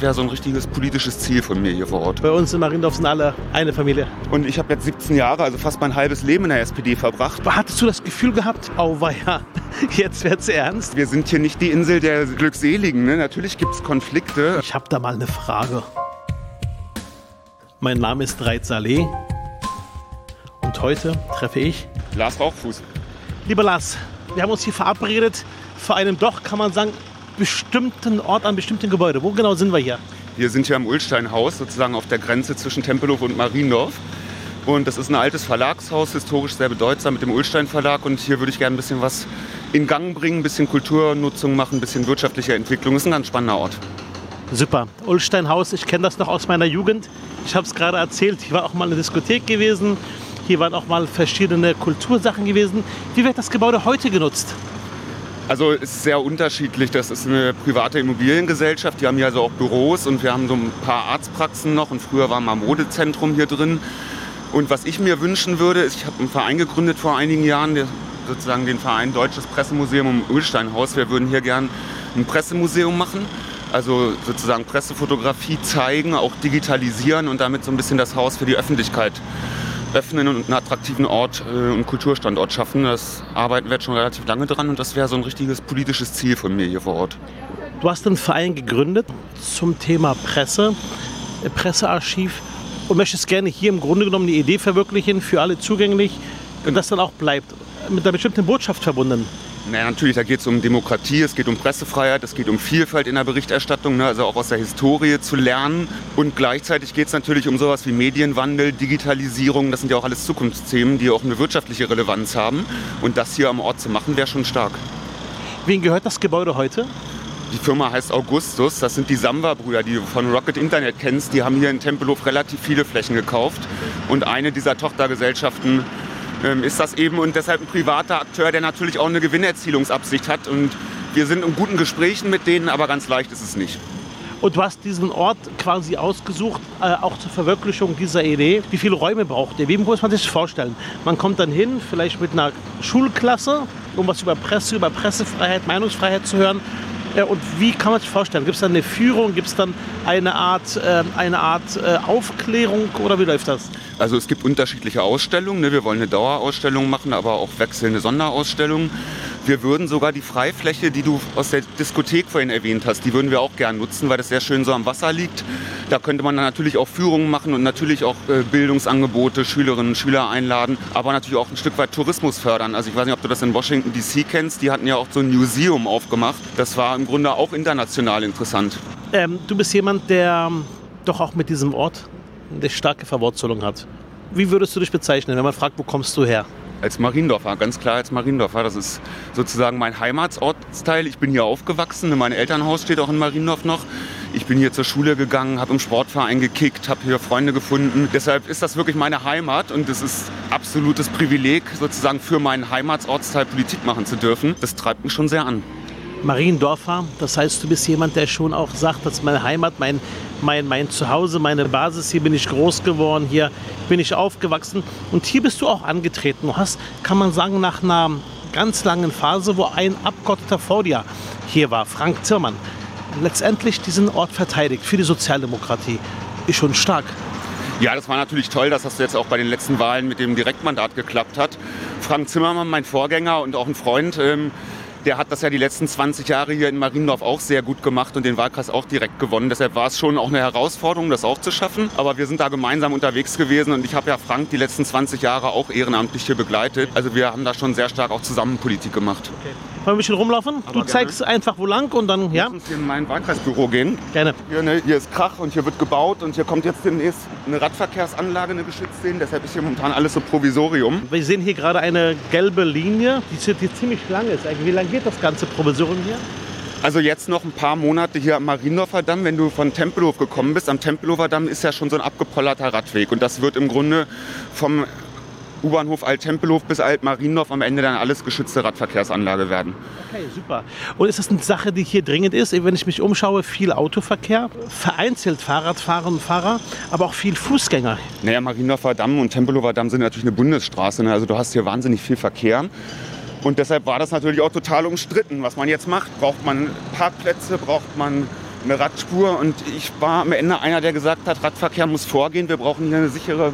Wäre so ein richtiges politisches Ziel von mir hier vor Ort. Bei uns in Mariendorf sind alle eine Familie. Und ich habe jetzt 17 Jahre, also fast mein halbes Leben in der SPD verbracht. Hattest du das Gefühl gehabt, oh ja, jetzt wird's ernst? Wir sind hier nicht die Insel der Glückseligen. Ne? Natürlich gibt es Konflikte. Ich habe da mal eine Frage. Mein Name ist Reit Saleh und heute treffe ich Lars Rauchfuß. Lieber Lars, wir haben uns hier verabredet vor einem doch, kann man sagen, bestimmten Ort, an bestimmten Gebäude. Wo genau sind wir hier? Wir sind hier am Ulsteinhaus, sozusagen auf der Grenze zwischen Tempelhof und Mariendorf. Und das ist ein altes Verlagshaus, historisch sehr bedeutsam mit dem Ulstein Verlag. Und hier würde ich gerne ein bisschen was in Gang bringen, ein bisschen Kulturnutzung machen, ein bisschen wirtschaftliche Entwicklung. Das ist ein ganz spannender Ort. Super. Ulsteinhaus, ich kenne das noch aus meiner Jugend. Ich habe es gerade erzählt, hier war auch mal eine Diskothek gewesen. Hier waren auch mal verschiedene Kultursachen gewesen. Wie wird das Gebäude heute genutzt? Also ist sehr unterschiedlich. Das ist eine private Immobiliengesellschaft. Die haben hier also auch Büros und wir haben so ein paar Arztpraxen noch. Und früher war mal Modezentrum hier drin. Und was ich mir wünschen würde, ist, ich habe einen Verein gegründet vor einigen Jahren, der, sozusagen den Verein Deutsches Pressemuseum im Ulsteinhaus. Wir würden hier gern ein Pressemuseum machen. Also sozusagen Pressefotografie zeigen, auch digitalisieren und damit so ein bisschen das Haus für die Öffentlichkeit öffnen und einen attraktiven Ort äh, und Kulturstandort schaffen. Das arbeiten wir jetzt schon relativ lange dran und das wäre so ein richtiges politisches Ziel von mir hier vor Ort. Du hast einen Verein gegründet zum Thema Presse, äh, Pressearchiv und möchtest gerne hier im Grunde genommen die Idee verwirklichen, für alle zugänglich und das dann auch bleibt, mit einer bestimmten Botschaft verbunden. Naja, natürlich, da geht es um Demokratie, es geht um Pressefreiheit, es geht um Vielfalt in der Berichterstattung, ne, also auch aus der Historie zu lernen. Und gleichzeitig geht es natürlich um sowas wie Medienwandel, Digitalisierung, das sind ja auch alles Zukunftsthemen, die auch eine wirtschaftliche Relevanz haben. Und das hier am Ort zu machen, wäre schon stark. Wem gehört das Gebäude heute? Die Firma heißt Augustus, das sind die Samba-Brüder, die du von Rocket Internet kennst. Die haben hier in Tempelhof relativ viele Flächen gekauft. Und eine dieser Tochtergesellschaften ist das eben und deshalb ein privater Akteur, der natürlich auch eine Gewinnerzielungsabsicht hat. Und wir sind in guten Gesprächen mit denen, aber ganz leicht ist es nicht. Und du hast diesen Ort quasi ausgesucht, äh, auch zur Verwirklichung dieser Idee. Wie viele Räume braucht ihr? Wie muss man sich das vorstellen? Man kommt dann hin, vielleicht mit einer Schulklasse, um was über Presse, über Pressefreiheit, Meinungsfreiheit zu hören. Und wie kann man sich vorstellen? Gibt es dann eine Führung? Gibt es dann eine Art, äh, eine Art äh, Aufklärung oder wie läuft das? Also es gibt unterschiedliche Ausstellungen. Ne? Wir wollen eine Dauerausstellung machen, aber auch wechselnde Sonderausstellungen. Wir würden sogar die Freifläche, die du aus der Diskothek vorhin erwähnt hast, die würden wir auch gern nutzen, weil das sehr schön so am Wasser liegt. Da könnte man dann natürlich auch Führungen machen und natürlich auch äh, Bildungsangebote, Schülerinnen und Schüler einladen, aber natürlich auch ein Stück weit Tourismus fördern. Also ich weiß nicht, ob du das in Washington DC kennst, die hatten ja auch so ein Museum aufgemacht. Das war im Grunde auch international interessant. Ähm, du bist jemand, der ähm, doch auch mit diesem Ort eine starke Verwurzelung hat. Wie würdest du dich bezeichnen, wenn man fragt, wo kommst du her? Als Mariendorfer, ganz klar als Mariendorfer. Das ist sozusagen mein Heimatsortsteil. Ich bin hier aufgewachsen. Mein Elternhaus steht auch in Mariendorf noch. Ich bin hier zur Schule gegangen, habe im Sportverein gekickt, habe hier Freunde gefunden. Deshalb ist das wirklich meine Heimat und es ist absolutes Privileg, sozusagen für meinen Heimatsortsteil Politik machen zu dürfen. Das treibt mich schon sehr an. Mariendorfer. Das heißt, du bist jemand, der schon auch sagt, das ist meine Heimat, mein, mein, mein Zuhause, meine Basis. Hier bin ich groß geworden, hier bin ich aufgewachsen. Und hier bist du auch angetreten. Du hast, kann man sagen, nach einer ganz langen Phase, wo ein Abgeordneter vor dir hier war, Frank Zimmermann, letztendlich diesen Ort verteidigt für die Sozialdemokratie. Ist schon stark. Ja, das war natürlich toll, dass das jetzt auch bei den letzten Wahlen mit dem Direktmandat geklappt hat. Frank Zimmermann, mein Vorgänger und auch ein Freund, ähm, der hat das ja die letzten 20 Jahre hier in Mariendorf auch sehr gut gemacht und den Wahlkreis auch direkt gewonnen. Deshalb war es schon auch eine Herausforderung, das auch zu schaffen. Aber wir sind da gemeinsam unterwegs gewesen und ich habe ja Frank die letzten 20 Jahre auch ehrenamtlich hier begleitet. Also wir haben da schon sehr stark auch zusammen Politik gemacht. Okay. Wollen wir ein bisschen rumlaufen? Aber du gerne. zeigst einfach wo lang und dann, ja? Lass uns hier in mein Wahlkreisbüro gehen. Gerne. Hier, ne, hier ist Krach und hier wird gebaut und hier kommt jetzt demnächst eine Radverkehrsanlage, eine geschützte hin. Deshalb ist hier momentan alles so Provisorium. Wir sehen hier gerade eine gelbe Linie, die, die ziemlich lang ist. Wie lange geht das ganze Provisorium hier? Also jetzt noch ein paar Monate hier am Mariendorfer Damm, wenn du von Tempelhof gekommen bist. Am Tempelhofer Damm ist ja schon so ein abgepollerter Radweg und das wird im Grunde vom U-Bahnhof Alt-Tempelhof bis Alt-Mariendorf am Ende dann alles geschützte Radverkehrsanlage werden. Okay, super. Und ist das eine Sache, die hier dringend ist? Wenn ich mich umschaue, viel Autoverkehr, vereinzelt Fahrradfahrer und Fahrer, aber auch viel Fußgänger. Naja, Mariendorfer Damm und Tempelhofer Damm sind natürlich eine Bundesstraße. Ne? Also du hast hier wahnsinnig viel Verkehr. Und deshalb war das natürlich auch total umstritten, was man jetzt macht. Braucht man Parkplätze, braucht man eine Radspur. Und ich war am Ende einer, der gesagt hat, Radverkehr muss vorgehen. Wir brauchen hier eine sichere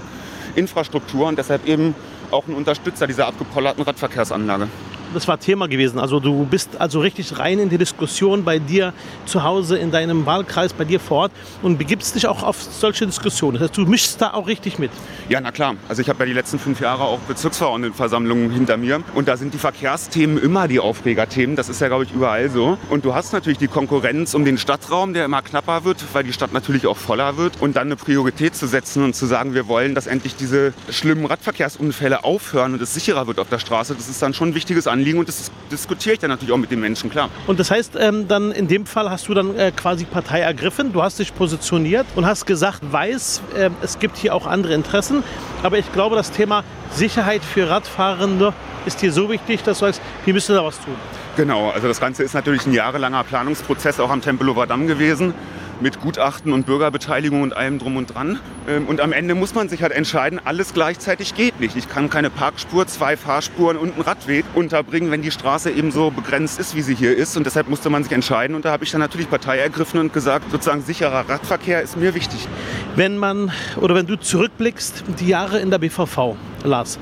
Infrastruktur und deshalb eben auch ein Unterstützer dieser abgepollerten Radverkehrsanlage das war Thema gewesen. Also du bist also richtig rein in die Diskussion bei dir zu Hause, in deinem Wahlkreis, bei dir vor Ort und begibst dich auch auf solche Diskussionen. Das heißt, du mischst da auch richtig mit. Ja, na klar. Also ich habe ja die letzten fünf Jahre auch Bezirksverordnetenversammlungen hinter mir und da sind die Verkehrsthemen immer die Aufregerthemen. Das ist ja, glaube ich, überall so. Und du hast natürlich die Konkurrenz um den Stadtraum, der immer knapper wird, weil die Stadt natürlich auch voller wird. Und dann eine Priorität zu setzen und zu sagen, wir wollen, dass endlich diese schlimmen Radverkehrsunfälle aufhören und es sicherer wird auf der Straße, das ist dann schon ein wichtiges Anliegen Anliegen und das diskutiere ich dann natürlich auch mit den Menschen, klar. Und das heißt, ähm, dann in dem Fall hast du dann äh, quasi Partei ergriffen, du hast dich positioniert und hast gesagt, weiß, äh, es gibt hier auch andere Interessen, aber ich glaube, das Thema Sicherheit für Radfahrende ist dir so wichtig, dass du sagst, wir müssen da was tun. Genau, also das Ganze ist natürlich ein jahrelanger Planungsprozess auch am Tempelhofer Damm gewesen mit Gutachten und Bürgerbeteiligung und allem drum und dran. Ähm, und am Ende muss man sich halt entscheiden, alles gleichzeitig geht nicht. Ich kann keine Parkspur, zwei Fahrspuren und einen Radweg unterbringen, wenn die Straße eben so begrenzt ist, wie sie hier ist. Und deshalb musste man sich entscheiden. Und da habe ich dann natürlich Partei ergriffen und gesagt, sozusagen sicherer Radverkehr ist mir wichtig. Wenn man oder wenn du zurückblickst, die Jahre in der BVV, Lars,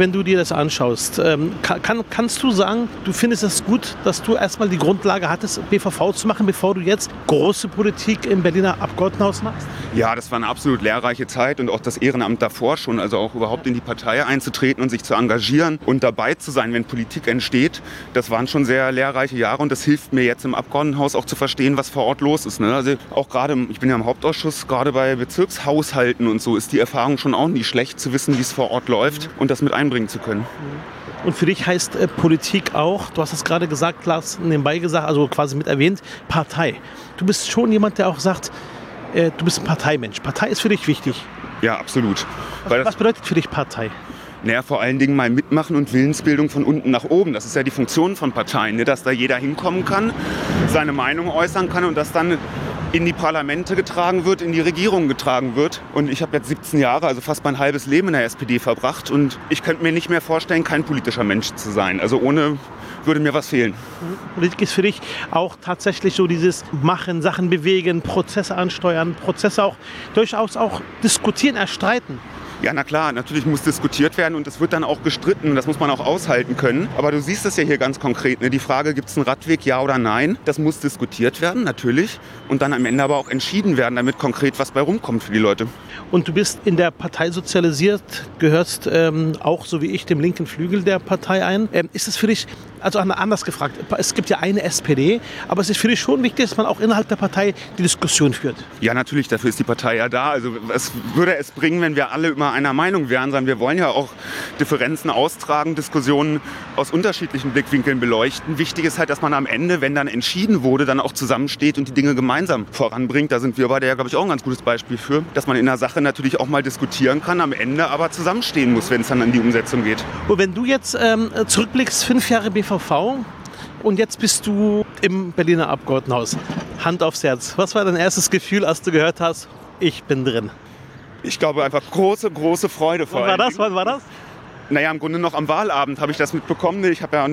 wenn du dir das anschaust. Ähm, kann, kannst du sagen, du findest es gut, dass du erstmal die Grundlage hattest, BVV zu machen, bevor du jetzt große Politik im Berliner Abgeordnetenhaus machst? Ja, das war eine absolut lehrreiche Zeit und auch das Ehrenamt davor schon, also auch überhaupt in die Partei einzutreten und sich zu engagieren und dabei zu sein, wenn Politik entsteht. Das waren schon sehr lehrreiche Jahre und das hilft mir jetzt im Abgeordnetenhaus auch zu verstehen, was vor Ort los ist. Ne? Also auch gerade, ich bin ja im Hauptausschuss, gerade bei Bezirkshaushalten und so ist die Erfahrung schon auch nicht schlecht zu wissen, wie es vor Ort läuft und das mit einem einbringen zu können. Und für dich heißt äh, Politik auch, du hast es gerade gesagt, Lars, nebenbei gesagt, also quasi mit erwähnt, Partei. Du bist schon jemand, der auch sagt, äh, du bist ein Parteimensch. Partei ist für dich wichtig. Ja, absolut. Was, was bedeutet für dich Partei? Naja, vor allen Dingen mal mitmachen und Willensbildung von unten nach oben. Das ist ja die Funktion von Parteien, ne? dass da jeder hinkommen kann, seine Meinung äußern kann und dass dann in die Parlamente getragen wird, in die Regierung getragen wird. Und ich habe jetzt 17 Jahre, also fast mein halbes Leben in der SPD verbracht. Und ich könnte mir nicht mehr vorstellen, kein politischer Mensch zu sein. Also ohne würde mir was fehlen. Politik ist für dich auch tatsächlich so dieses Machen, Sachen bewegen, Prozesse ansteuern, Prozesse auch durchaus auch diskutieren, erstreiten. Ja, na klar, natürlich muss diskutiert werden und es wird dann auch gestritten. Das muss man auch aushalten können. Aber du siehst es ja hier ganz konkret. Ne? Die Frage, gibt es einen Radweg, ja oder nein? Das muss diskutiert werden, natürlich. Und dann am Ende aber auch entschieden werden, damit konkret was bei rumkommt für die Leute. Und du bist in der Partei sozialisiert, gehörst ähm, auch so wie ich dem linken Flügel der Partei ein. Ähm, ist es für dich also anders gefragt, es gibt ja eine SPD, aber es ist für dich schon wichtig, dass man auch innerhalb der Partei die Diskussion führt. Ja, natürlich, dafür ist die Partei ja da. Also was würde es bringen, wenn wir alle immer einer Meinung wären, sondern wir wollen ja auch Differenzen austragen, Diskussionen aus unterschiedlichen Blickwinkeln beleuchten. Wichtig ist halt, dass man am Ende, wenn dann entschieden wurde, dann auch zusammensteht und die Dinge gemeinsam voranbringt. Da sind wir beide ja, glaube ich, auch ein ganz gutes Beispiel für, dass man in der Sache natürlich auch mal diskutieren kann, am Ende aber zusammenstehen muss, wenn es dann an die Umsetzung geht. Und wenn du jetzt ähm, zurückblickst, fünf Jahre BV BVV und jetzt bist du im Berliner Abgeordnetenhaus. Hand aufs Herz. Was war dein erstes Gefühl, als du gehört hast, ich bin drin? Ich glaube einfach große, große Freude vor Wann war das? Wann war das? Naja, im Grunde noch am Wahlabend habe ich das mitbekommen. Ich habe ja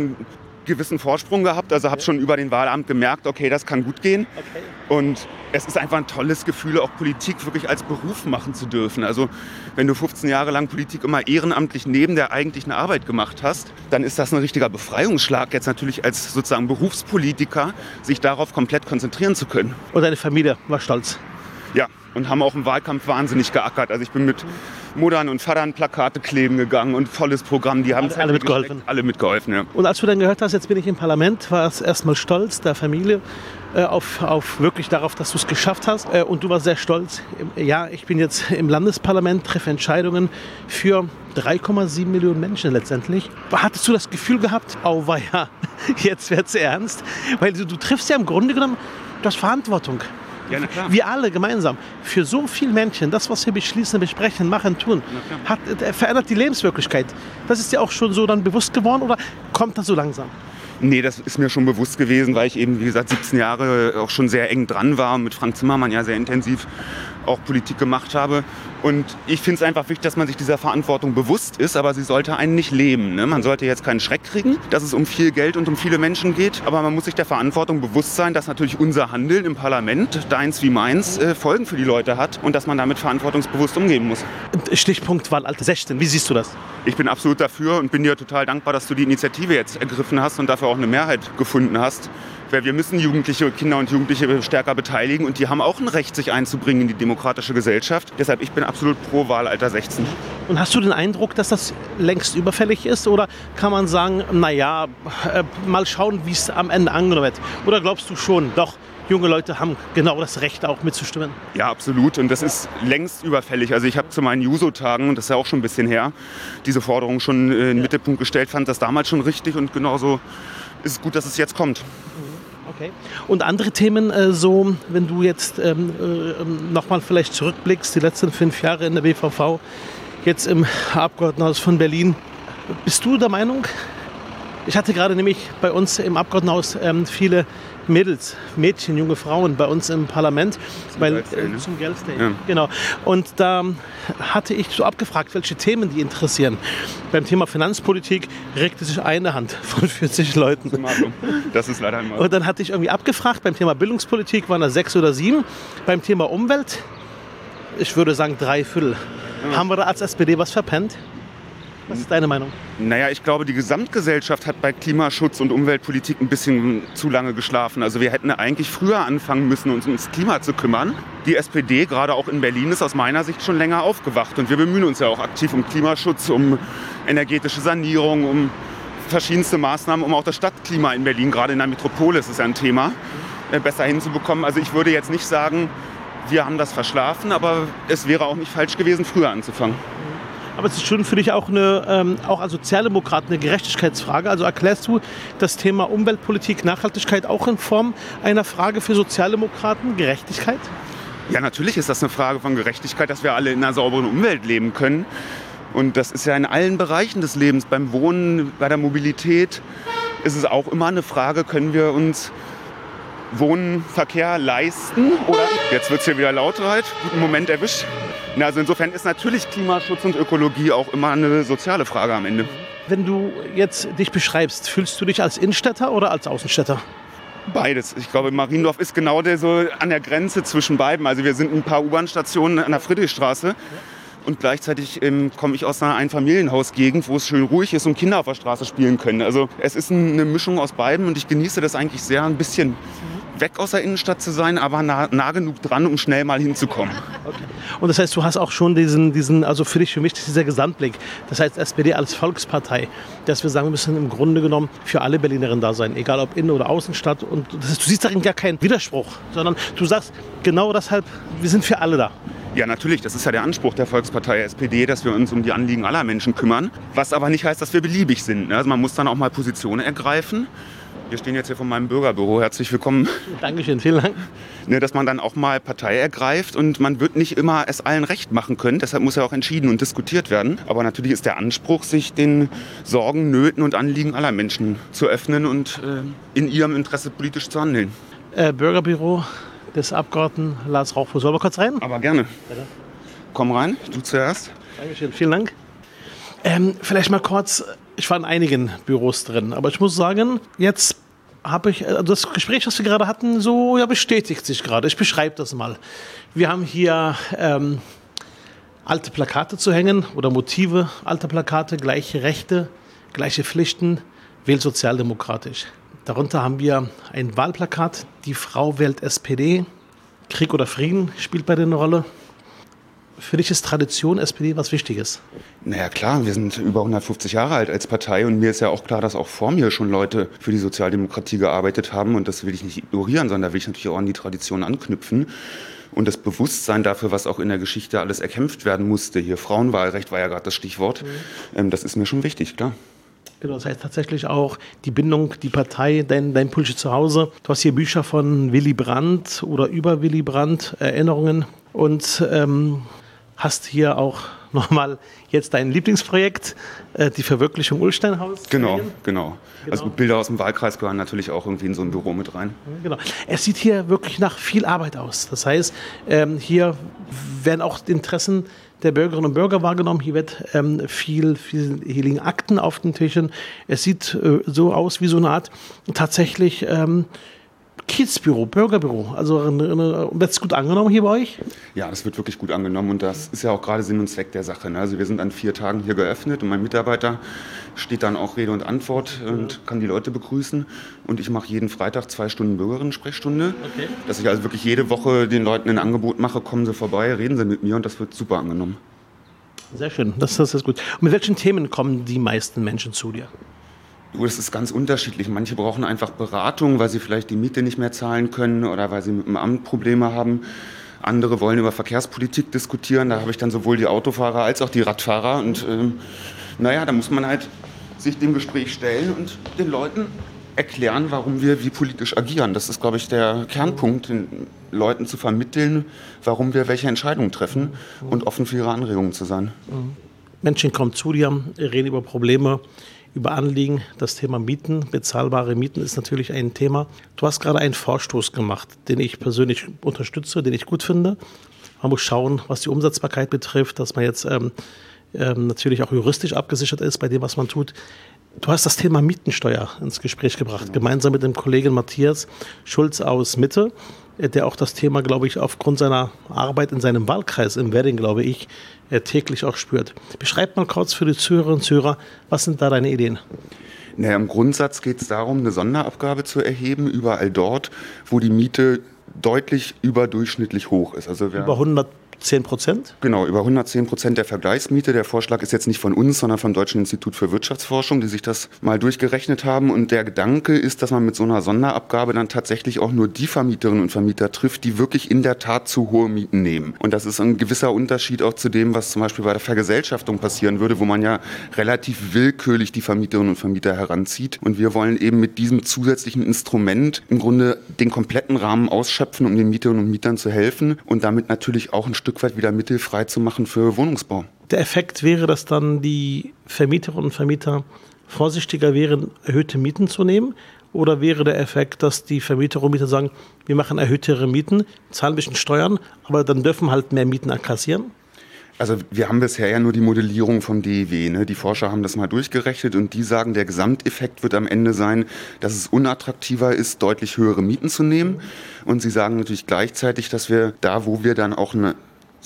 gewissen Vorsprung gehabt, also habe schon über den Wahlabend gemerkt, okay, das kann gut gehen. Okay. Und es ist einfach ein tolles Gefühl, auch Politik wirklich als Beruf machen zu dürfen. Also wenn du 15 Jahre lang Politik immer ehrenamtlich neben der eigentlichen Arbeit gemacht hast, dann ist das ein richtiger Befreiungsschlag, jetzt natürlich als sozusagen Berufspolitiker sich darauf komplett konzentrieren zu können. Und deine Familie war stolz. Ja, und haben auch im Wahlkampf wahnsinnig geackert. Also ich bin mit Muttern und Vatern Plakate kleben gegangen und volles Programm. Die haben alle, alle mitgeholfen. Alle mitgeholfen, ja. Und als du dann gehört hast, jetzt bin ich im Parlament, war es erstmal stolz der Familie äh, auf, auf wirklich darauf, dass du es geschafft hast. Äh, und du warst sehr stolz. Ja, ich bin jetzt im Landesparlament, treffe Entscheidungen für 3,7 Millionen Menschen letztendlich. Hattest du das Gefühl gehabt, oh ja, jetzt wird es ernst? Weil du, du triffst ja im Grunde genommen, du hast Verantwortung. Ja, wir alle gemeinsam. Für so viele Menschen, das, was wir beschließen, besprechen, machen, tun, hat, äh, verändert die Lebenswirklichkeit. Das ist dir auch schon so dann bewusst geworden oder kommt das so langsam? Nee, das ist mir schon bewusst gewesen, weil ich eben, wie gesagt, 17 Jahre auch schon sehr eng dran war und mit Frank Zimmermann ja sehr intensiv auch Politik gemacht habe. Und ich finde es einfach wichtig, dass man sich dieser Verantwortung bewusst ist, aber sie sollte einen nicht lähmen. Ne? Man sollte jetzt keinen Schreck kriegen, dass es um viel Geld und um viele Menschen geht, aber man muss sich der Verantwortung bewusst sein, dass natürlich unser Handeln im Parlament, deins wie meins, äh, Folgen für die Leute hat und dass man damit verantwortungsbewusst umgehen muss. Stichpunkt Wahlalter 16, wie siehst du das? Ich bin absolut dafür und bin dir total dankbar, dass du die Initiative jetzt ergriffen hast und dafür auch eine Mehrheit gefunden hast. Weil wir müssen Jugendliche, Kinder und Jugendliche stärker beteiligen und die haben auch ein Recht, sich einzubringen in die demokratische Gesellschaft. Deshalb, ich bin absolut pro Wahlalter 16. Und hast du den Eindruck, dass das längst überfällig ist? Oder kann man sagen, naja, äh, mal schauen, wie es am Ende angenommen wird? Oder glaubst du schon, doch, junge Leute haben genau das Recht, auch mitzustimmen? Ja, absolut. Und das ist längst überfällig. Also ich habe zu meinen Juso-Tagen, das ist ja auch schon ein bisschen her, diese Forderung schon äh, in den Mittelpunkt gestellt, fand das damals schon richtig und genauso ist es gut, dass es jetzt kommt. Okay. Und andere Themen, äh, so, wenn du jetzt ähm, äh, nochmal vielleicht zurückblickst, die letzten fünf Jahre in der BVV, jetzt im Abgeordnetenhaus von Berlin, bist du der Meinung, ich hatte gerade nämlich bei uns im Abgeordnetenhaus ähm, viele Mädels, Mädchen, junge Frauen bei uns im Parlament Zum weil, Girls äh, ne? zum Girls Day. Ja. Genau. Und da hatte ich so abgefragt, welche Themen die interessieren. Beim Thema Finanzpolitik regte sich eine Hand von 40 Leuten. Das ist leider immer. Und dann hatte ich irgendwie abgefragt, beim Thema Bildungspolitik waren da sechs oder sieben. Beim Thema Umwelt, ich würde sagen drei Viertel. Haben wir da als SPD was verpennt? Was ist deine Meinung? Naja, ich glaube, die Gesamtgesellschaft hat bei Klimaschutz und Umweltpolitik ein bisschen zu lange geschlafen. Also wir hätten eigentlich früher anfangen müssen, uns ums Klima zu kümmern. Die SPD, gerade auch in Berlin, ist aus meiner Sicht schon länger aufgewacht. Und wir bemühen uns ja auch aktiv um Klimaschutz, um energetische Sanierung, um verschiedenste Maßnahmen, um auch das Stadtklima in Berlin, gerade in der Metropole ist ja ein Thema, äh, besser hinzubekommen. Also ich würde jetzt nicht sagen, wir haben das verschlafen, aber es wäre auch nicht falsch gewesen, früher anzufangen. Aber es ist schon für dich auch, eine, ähm, auch als Sozialdemokrat eine Gerechtigkeitsfrage. Also erklärst du das Thema Umweltpolitik, Nachhaltigkeit auch in Form einer Frage für Sozialdemokraten, Gerechtigkeit? Ja, natürlich ist das eine Frage von Gerechtigkeit, dass wir alle in einer sauberen Umwelt leben können. Und das ist ja in allen Bereichen des Lebens. Beim Wohnen, bei der Mobilität ist es auch immer eine Frage, können wir uns Wohnen, Verkehr leisten? Oder jetzt wird es hier wieder lauter halt. Guten Moment erwischt. Also insofern ist natürlich Klimaschutz und Ökologie auch immer eine soziale Frage am Ende. Wenn du jetzt dich beschreibst, fühlst du dich als Innenstädter oder als Außenstädter? Beides. Ich glaube, Mariendorf ist genau der, so an der Grenze zwischen beiden. Also wir sind ein paar U-Bahn-Stationen an der Friedrichstraße. Und gleichzeitig ähm, komme ich aus einer Einfamilienhausgegend, wo es schön ruhig ist und Kinder auf der Straße spielen können. Also es ist eine Mischung aus beiden und ich genieße das eigentlich sehr, ein bisschen weg aus der Innenstadt zu sein, aber nah, nah genug dran, um schnell mal hinzukommen. Und das heißt, du hast auch schon diesen, diesen also für dich, für mich dieser Gesamtblick. Das heißt, SPD als Volkspartei, dass wir sagen, wir müssen im Grunde genommen für alle Berlinerinnen da sein, egal ob Innen- oder Außenstadt. Und das heißt, du siehst darin gar keinen Widerspruch, sondern du sagst genau deshalb, wir sind für alle da. Ja, natürlich, das ist ja der Anspruch der Volkspartei SPD, dass wir uns um die Anliegen aller Menschen kümmern. Was aber nicht heißt, dass wir beliebig sind. ne? Also man muss dann auch mal Positionen ergreifen. Wir stehen jetzt hier von meinem Bürgerbüro. Herzlich willkommen. Dankeschön, vielen Dank. Ne, dass man dann auch mal Partei ergreift und man wird nicht immer es allen recht machen können. Deshalb muss ja auch entschieden und diskutiert werden. Aber natürlich ist der Anspruch, sich den Sorgen, Nöten und Anliegen aller Menschen zu öffnen und äh, in ihrem Interesse politisch zu handeln. Äh, Bürgerbüro des Abgeordneten Lars Rauchfuß. Sollen wir kurz rein? Aber gerne. Komm rein, du zuerst. Dankeschön, vielen Dank. Ähm, vielleicht mal kurz, ich war in einigen Büros drin, aber ich muss sagen, jetzt habe ich, also das Gespräch, was wir gerade hatten, so ja, bestätigt sich gerade. Ich beschreibe das mal. Wir haben hier ähm, alte Plakate zu hängen oder Motive alter Plakate, gleiche Rechte, gleiche Pflichten, wählt sozialdemokratisch. Darunter haben wir ein Wahlplakat, die Frau wählt SPD, Krieg oder Frieden spielt bei denen eine Rolle. Für dich ist Tradition SPD was Wichtiges. Naja klar, wir sind über 150 Jahre alt als Partei und mir ist ja auch klar, dass auch vor mir schon Leute für die Sozialdemokratie gearbeitet haben und das will ich nicht ignorieren, sondern da will ich natürlich auch an die Tradition anknüpfen. Und das Bewusstsein dafür, was auch in der Geschichte alles erkämpft werden musste, hier Frauenwahlrecht war ja gerade das Stichwort, ähm, das ist mir schon wichtig, klar. Genau, das heißt tatsächlich auch die Bindung, die Partei, dein, dein zu Hause. Du hast hier Bücher von Willy Brandt oder über Willy Brandt, Erinnerungen und ähm, hast hier auch nochmal jetzt dein Lieblingsprojekt, äh, die Verwirklichung Ulsteinhaus. Genau, genau, genau. Also Bilder aus dem Wahlkreis gehören natürlich auch irgendwie in so ein Büro mit rein. Genau. Es sieht hier wirklich nach viel Arbeit aus. Das heißt, ähm, hier werden auch die Interessen der Bürgerinnen und Bürger wahrgenommen. Hier wird ähm, viel, viel, hier liegen Akten auf den Tischen. Es sieht äh, so aus wie so eine Art tatsächlich ähm, Kiezbüro, Bürgerbüro. Also wird es gut angenommen hier bei euch? Ja, das wird wirklich gut angenommen und das ist ja auch gerade Sinn und Zweck der Sache. Ne? Also wir sind an vier Tagen hier geöffnet und mein Mitarbeiter steht dann auch Rede und Antwort und kann die Leute begrüßen. Und ich mache jeden Freitag zwei Stunden Bürgerinnen-Sprechstunde. Okay. Dass ich also wirklich jede Woche den Leuten ein Angebot mache, kommen sie vorbei, reden sie mit mir und das wird super angenommen. Sehr schön, das, das ist gut. Und mit welchen Themen kommen die meisten Menschen zu dir? Das ist ganz unterschiedlich. Manche brauchen einfach Beratung, weil sie vielleicht die Miete nicht mehr zahlen können oder weil sie mit dem Amt Probleme haben. Andere wollen über Verkehrspolitik diskutieren. Da habe ich dann sowohl die Autofahrer als auch die Radfahrer. Und ähm, naja, da muss man halt sich dem Gespräch stellen und den Leuten erklären, warum wir wie politisch agieren. Das ist, glaube ich, der Kernpunkt, den Leuten zu vermitteln, warum wir welche Entscheidungen treffen und offen für ihre Anregungen zu sein. Menschen kommen zu dir, reden über Probleme, über Anliegen. Das Thema Mieten, bezahlbare Mieten ist natürlich ein Thema. Du hast gerade einen Vorstoß gemacht, den ich persönlich unterstütze, den ich gut finde. Man muss schauen, was die Umsetzbarkeit betrifft, dass man jetzt ähm, ähm, natürlich auch juristisch abgesichert ist bei dem, was man tut. Du hast das Thema Mietensteuer ins Gespräch gebracht, genau. gemeinsam mit dem Kollegen Matthias Schulz aus Mitte, der auch das Thema, glaube ich, aufgrund seiner Arbeit in seinem Wahlkreis im Wedding, glaube ich, äh, täglich auch spürt. Beschreib mal kurz für die Zuhörerinnen und Zuhörer, was sind da deine Ideen? Naja, Im Grundsatz geht es darum, eine Sonderabgabe zu erheben, überall dort, wo die Miete deutlich überdurchschnittlich hoch ist. Also Über 100 10 Prozent? Genau, über 110 Prozent der Vergleichsmiete. Der Vorschlag ist jetzt nicht von uns, sondern vom Deutschen Institut für Wirtschaftsforschung, die sich das mal durchgerechnet haben. Und der Gedanke ist, dass man mit so einer Sonderabgabe dann tatsächlich auch nur die Vermieterinnen und Vermieter trifft, die wirklich in der Tat zu hohe Mieten nehmen. Und das ist ein gewisser Unterschied auch zu dem, was zum Beispiel bei der Vergesellschaftung passieren würde, wo man ja relativ willkürlich die Vermieterinnen und Vermieter heranzieht. Und wir wollen eben mit diesem zusätzlichen Instrument im Grunde den kompletten Rahmen ausschöpfen, um den Mieterinnen und Mietern zu helfen und damit natürlich auch ein Stück Stück weit wieder Mittel frei zu machen für Wohnungsbau. Der Effekt wäre, dass dann die Vermieterinnen und Vermieter vorsichtiger wären, erhöhte Mieten zu nehmen? Oder wäre der Effekt, dass die Vermieterinnen und Mieter sagen, wir machen erhöhtere Mieten, zahlen ein bisschen Steuern, aber dann dürfen halt mehr Mieten akkassieren? Also wir haben bisher ja nur die Modellierung vom DEW. Ne? Die Forscher haben das mal durchgerechnet und die sagen, der Gesamteffekt wird am Ende sein, dass es unattraktiver ist, deutlich höhere Mieten zu nehmen. Und sie sagen natürlich gleichzeitig, dass wir da, wo wir dann auch eine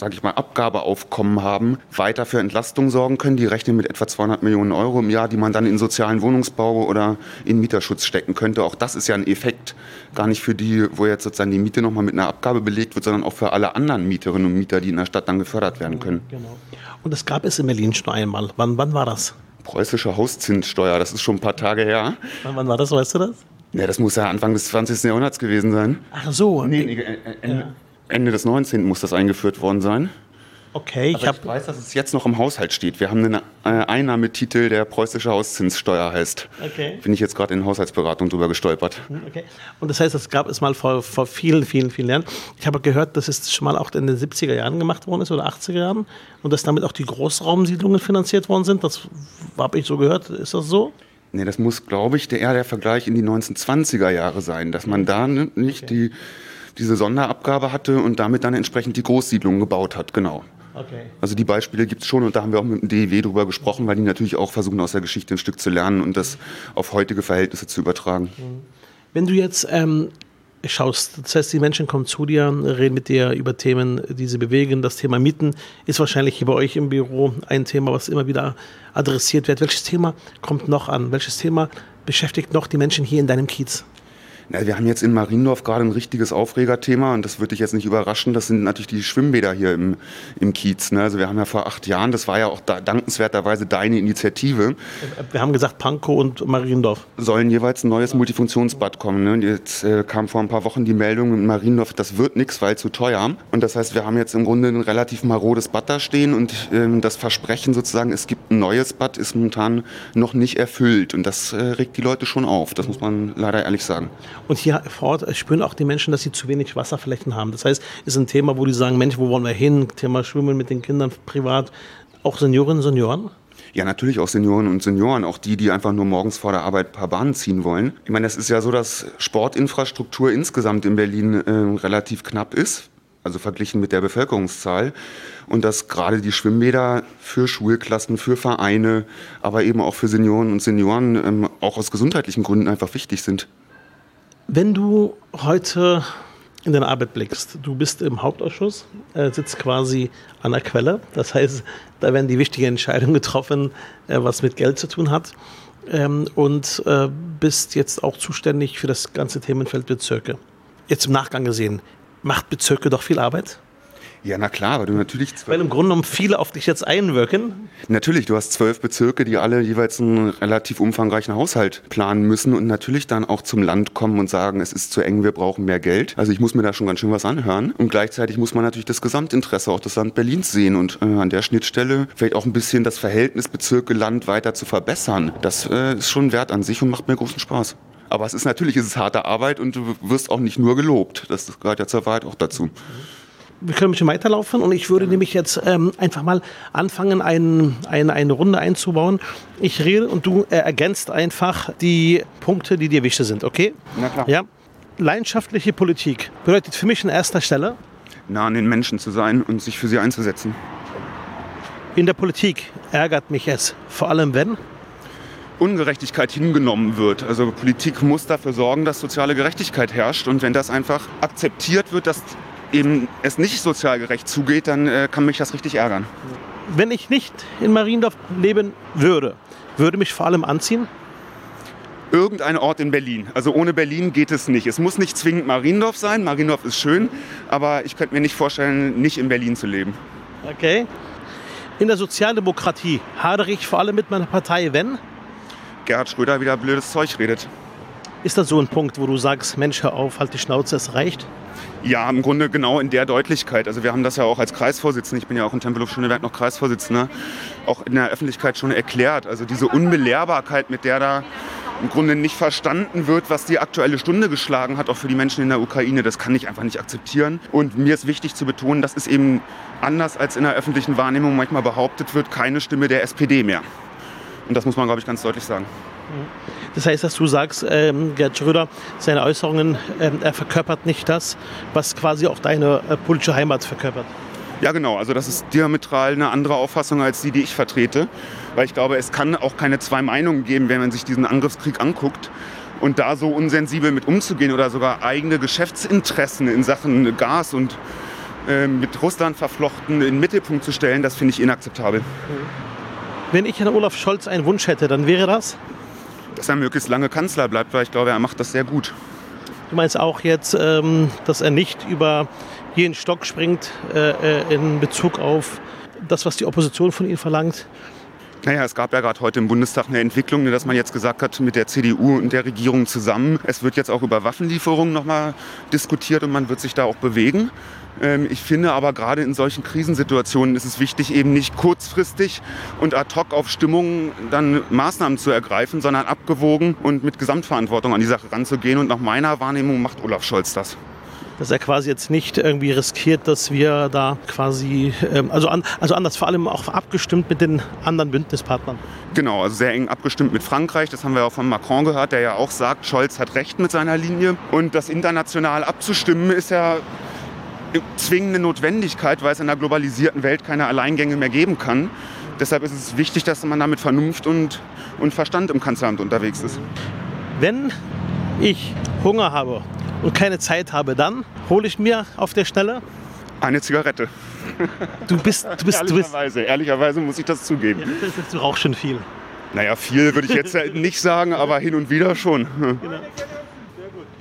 sage ich mal, Abgabeaufkommen haben, weiter für Entlastung sorgen können. Die rechnen mit etwa 200 Millionen Euro im Jahr, die man dann in sozialen Wohnungsbau oder in Mieterschutz stecken könnte. Auch das ist ja ein Effekt, gar nicht für die, wo jetzt sozusagen die Miete nochmal mit einer Abgabe belegt wird, sondern auch für alle anderen Mieterinnen und Mieter, die in der Stadt dann gefördert werden können. Genau. Und das gab es in Berlin schon einmal. Wann, wann war das? Preußische Hauszinssteuer, das ist schon ein paar Tage her. Wann, wann war das, weißt du das? Ja, das muss ja Anfang des 20. Jahrhunderts gewesen sein. Ach so. Nee, nee äh, äh, ja. Ende des 19. muss das eingeführt worden sein. Okay, ich, ich weiß, dass es jetzt noch im Haushalt steht. Wir haben einen äh, Einnahmetitel, der preußische Hauszinssteuer heißt. Okay. Bin ich jetzt gerade in Haushaltsberatung drüber gestolpert. Hm, okay. Und das heißt, das gab es mal vor, vor vielen, vielen, vielen Jahren. Ich habe gehört, dass es schon mal auch in den 70er Jahren gemacht worden ist oder 80er Jahren und dass damit auch die Großraumsiedlungen finanziert worden sind. Das habe ich so gehört. Ist das so? Nee, das muss, glaube ich, eher der Vergleich in die 1920er Jahre sein, dass man da nicht okay. die diese Sonderabgabe hatte und damit dann entsprechend die Großsiedlungen gebaut hat, genau. Okay. Also die Beispiele gibt es schon und da haben wir auch mit dem DEW drüber gesprochen, weil die natürlich auch versuchen, aus der Geschichte ein Stück zu lernen und das auf heutige Verhältnisse zu übertragen. Mhm. Wenn du jetzt ähm, schaust, das heißt, die Menschen kommen zu dir, reden mit dir über Themen, die sie bewegen. Das Thema Mieten ist wahrscheinlich hier bei euch im Büro ein Thema, was immer wieder adressiert wird. Welches Thema kommt noch an? Welches Thema beschäftigt noch die Menschen hier in deinem Kiez? Na, wir haben jetzt in Mariendorf gerade ein richtiges Aufregerthema und das würde dich jetzt nicht überraschen. Das sind natürlich die Schwimmbäder hier im, im Kiez. Ne? Also wir haben ja vor acht Jahren, das war ja auch da, dankenswerterweise deine Initiative. Wir haben gesagt, Pankow und Mariendorf. Sollen jeweils ein neues Multifunktionsbad kommen. Ne? Und jetzt äh, kam vor ein paar Wochen die Meldung in Mariendorf, das wird nichts, weil zu teuer. Und das heißt, wir haben jetzt im Grunde ein relativ marodes Bad da stehen und ähm, das Versprechen sozusagen, es gibt ein neues Bad, ist momentan noch nicht erfüllt. Und das äh, regt die Leute schon auf. Das muss man leider ehrlich sagen. Und hier vor Ort spüren auch die Menschen, dass sie zu wenig Wasserflächen haben. Das heißt, es ist ein Thema, wo die sagen, Mensch, wo wollen wir hin? Thema Schwimmen mit den Kindern privat. Auch Seniorinnen und Senioren? Ja, natürlich auch Senioren und Senioren, auch die, die einfach nur morgens vor der Arbeit ein paar Bahnen ziehen wollen. Ich meine, es ist ja so, dass Sportinfrastruktur insgesamt in Berlin äh, relativ knapp ist, also verglichen mit der Bevölkerungszahl. Und dass gerade die Schwimmbäder für Schulklassen, für Vereine, aber eben auch für Senioren und Senioren ähm, auch aus gesundheitlichen Gründen einfach wichtig sind. Wenn du heute in deine Arbeit blickst, du bist im Hauptausschuss, äh, sitzt quasi an der Quelle. Das heißt, da werden die wichtigen Entscheidungen getroffen, äh, was mit Geld zu tun hat. Ähm, und äh, bist jetzt auch zuständig für das ganze Themenfeld Bezirke. Jetzt im Nachgang gesehen, macht Bezirke doch viel Arbeit? Ja, na klar, weil du natürlich zwölf Weil im Grunde genommen viele auf dich jetzt einwirken. Natürlich, du hast zwölf Bezirke, die alle jeweils einen relativ umfangreichen Haushalt planen müssen und natürlich dann auch zum Land kommen und sagen, es ist zu eng, wir brauchen mehr Geld. Also ich muss mir da schon ganz schön was anhören. Und gleichzeitig muss man natürlich das Gesamtinteresse auch des Land Berlins sehen und äh, an der Schnittstelle vielleicht auch ein bisschen das Verhältnis Bezirke-Land weiter zu verbessern. Das äh, ist schon wert an sich und macht mir großen Spaß. Aber es ist natürlich ist es harte Arbeit und du wirst auch nicht nur gelobt. Das gehört ja zur Wahrheit auch dazu. Mhm wir können ein bisschen weiterlaufen und ich würde nämlich jetzt ähm, einfach mal anfangen, ein, ein, eine Runde einzubauen. Ich rede und du äh, ergänzt einfach die Punkte, die dir wichtig sind, okay? Na klar. Ja. Leidenschaftliche Politik bedeutet für mich an erster Stelle, nah an den Menschen zu sein und sich für sie einzusetzen. In der Politik ärgert mich es, vor allem wenn Ungerechtigkeit hingenommen wird. Also Politik muss dafür sorgen, dass soziale Gerechtigkeit herrscht. Und wenn das einfach akzeptiert wird, dass eben es nicht sozial gerecht zugeht, dann äh, kann mich das richtig ärgern. Wenn ich nicht in Mariendorf leben würde, würde mich vor allem anziehen? Irgendein Ort in Berlin. Also ohne Berlin geht es nicht. Es muss nicht zwingend Mariendorf sein. Mariendorf ist schön, aber ich könnte mir nicht vorstellen, nicht in Berlin zu leben. Okay. In der Sozialdemokratie hadere ich vor allem mit meiner Partei, wenn? Gerhard Schröder wieder blödes Zeug redet. Ist das so ein Punkt, wo du sagst, Mensch, hör auf, halt die Schnauze, es reicht? Ja, im Grunde genau in der Deutlichkeit. Also wir haben das ja auch als Kreisvorsitzender, ich bin ja auch in Tempelhof-Schöneberg noch Kreisvorsitzender, auch in der Öffentlichkeit schon erklärt. Also diese Unbelehrbarkeit, mit der da im Grunde nicht verstanden wird, was die aktuelle Stunde geschlagen hat, auch für die Menschen in der Ukraine, das kann ich einfach nicht akzeptieren. Und mir ist wichtig zu betonen, das ist eben anders als in der öffentlichen Wahrnehmung manchmal behauptet wird, keine Stimme der SPD mehr. Und das muss man, glaube ich, ganz deutlich sagen. Das heißt, dass du sagst, ähm, Gerd Schröder, seine Äußerungen, ähm, er verkörpert nicht das, was quasi auch deine äh, politische Heimat verkörpert. Ja, genau. Also das ist diametral eine andere Auffassung als die, die ich vertrete. Weil ich glaube, es kann auch keine zwei Meinungen geben, wenn man sich diesen Angriffskrieg anguckt. Und da so unsensibel mit umzugehen oder sogar eigene Geschäftsinteressen in Sachen Gas und äh, mit Russland verflochten in den Mittelpunkt zu stellen, das finde ich inakzeptabel. Wenn ich Herrn Olaf Scholz einen Wunsch hätte, dann wäre das? dass er möglichst lange Kanzler bleibt, weil ich glaube, er macht das sehr gut. Du meinst auch jetzt, ähm, dass er nicht über jeden Stock springt äh, äh, in Bezug auf das, was die Opposition von ihm verlangt? Naja, es gab ja gerade heute im Bundestag eine Entwicklung, dass man jetzt gesagt hat, mit der CDU und der Regierung zusammen, es wird jetzt auch über Waffenlieferungen nochmal diskutiert und man wird sich da auch bewegen. Ähm, ich finde aber gerade in solchen Krisensituationen ist es wichtig, eben nicht kurzfristig und ad hoc auf Stimmungen dann Maßnahmen zu ergreifen, sondern abgewogen und mit Gesamtverantwortung an die Sache ranzugehen. Und nach meiner Wahrnehmung macht Olaf Scholz das dass er quasi jetzt nicht irgendwie riskiert, dass wir da quasi, ähm, also, an, also anders vor allem auch abgestimmt mit den anderen Bündnispartnern. Genau, also sehr eng abgestimmt mit Frankreich. Das haben wir auch von Macron gehört, der ja auch sagt, Scholz hat recht mit seiner Linie. Und das international abzustimmen ist ja zwingende Notwendigkeit, weil es in einer globalisierten Welt keine Alleingänge mehr geben kann. Deshalb ist es wichtig, dass man da mit Vernunft und, und Verstand im Kanzleramt unterwegs ist. Wenn ich Hunger habe und keine Zeit habe, dann hole ich mir auf der Stelle eine Zigarette. Du bist, du bist, ehrlicherweise, du bist, ehrlicherweise muss ich das zugeben. Ja, du rauchst schon viel. Naja, viel würde ich jetzt nicht sagen, aber hin und wieder schon. Genau.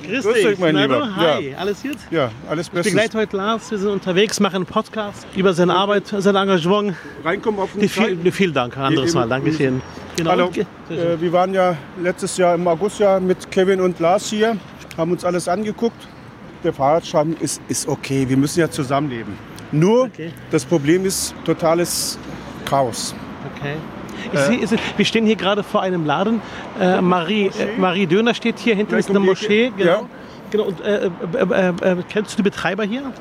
Grüß, Grüß dich, mein Lieber. Hi, ja. alles gut? Ja, alles bestens. Ich begleite heute Lars, wir sind unterwegs, machen einen Podcast über seine Arbeit, sein Engagement. Reinkommen auf den viel, Vielen Dank, ein anderes Mal, Dankeschön. Genau. Hallo, äh, wir waren ja letztes Jahr im August ja mit Kevin und Lars hier, haben uns alles angeguckt. Der Fahrradschaden ist, ist okay, wir müssen ja zusammenleben. Nur, okay. das Problem ist totales Chaos. Okay. Ich sehe, wir stehen hier gerade vor einem Laden. Äh, Marie, äh, Marie Döner steht hier, hinten ist eine Moschee. Genau. Ja. genau. Und, äh, äh, äh, äh, kennst du die Betreiber hier?